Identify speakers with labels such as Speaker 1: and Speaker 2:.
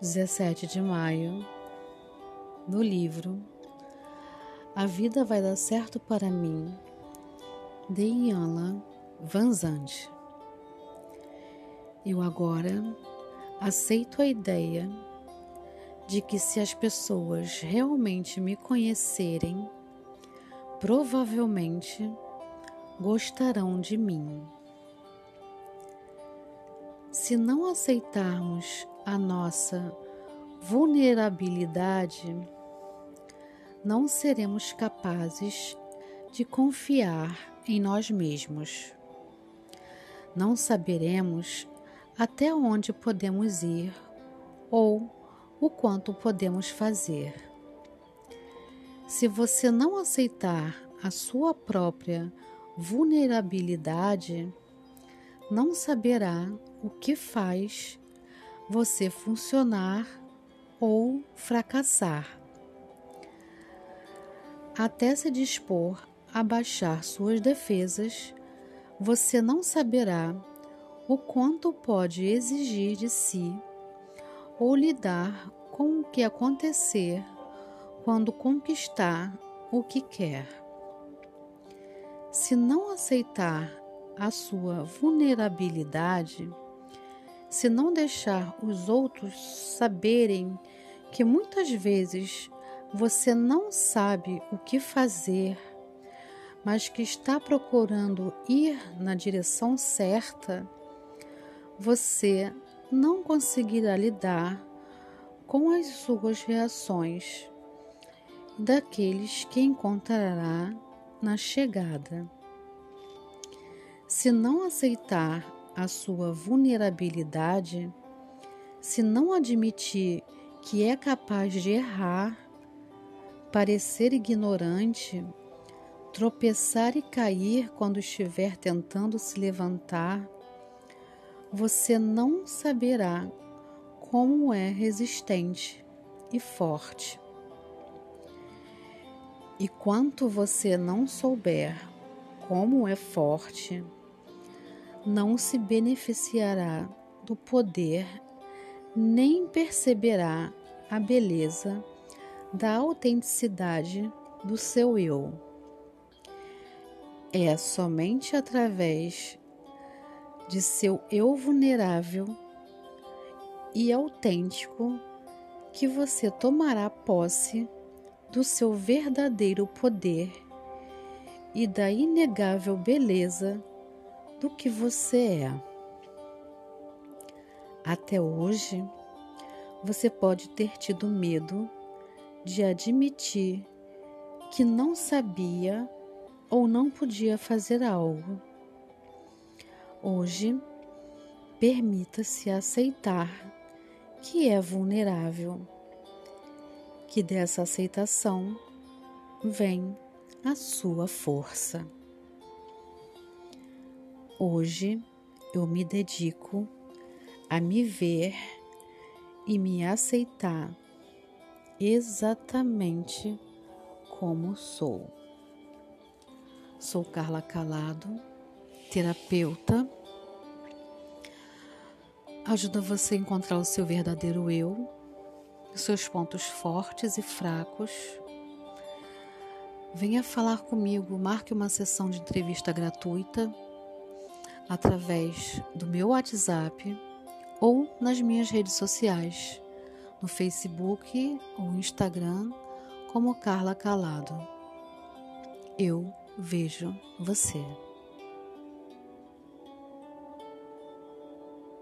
Speaker 1: 17 de maio, no livro A Vida Vai Dar Certo para Mim, de Iana Vanzante. Eu agora aceito a ideia de que se as pessoas realmente me conhecerem, provavelmente gostarão de mim. Se não aceitarmos a nossa vulnerabilidade, não seremos capazes de confiar em nós mesmos. Não saberemos até onde podemos ir ou o quanto podemos fazer. Se você não aceitar a sua própria vulnerabilidade, não saberá o que faz você funcionar ou fracassar. Até se dispor a baixar suas defesas, você não saberá o quanto pode exigir de si ou lidar com o que acontecer quando conquistar o que quer. Se não aceitar a sua vulnerabilidade, se não deixar os outros saberem que muitas vezes você não sabe o que fazer, mas que está procurando ir na direção certa, você não conseguirá lidar com as suas reações daqueles que encontrará na chegada. Se não aceitar a sua vulnerabilidade, se não admitir que é capaz de errar, parecer ignorante, tropeçar e cair quando estiver tentando se levantar, você não saberá como é resistente e forte. E quanto você não souber como é forte, não se beneficiará do poder, nem perceberá a beleza da autenticidade do seu eu. É somente através de seu eu vulnerável e autêntico que você tomará posse do seu verdadeiro poder e da inegável beleza do que você é. Até hoje, você pode ter tido medo de admitir que não sabia ou não podia fazer algo. Hoje, permita-se aceitar que é vulnerável, que dessa aceitação vem a sua força. Hoje eu me dedico a me ver e me aceitar exatamente como sou. Sou Carla Calado, terapeuta. Ajuda você a encontrar o seu verdadeiro eu, seus pontos fortes e fracos. Venha falar comigo, marque uma sessão de entrevista gratuita através do meu WhatsApp ou nas minhas redes sociais, no Facebook ou Instagram, como Carla Calado. Eu vejo você.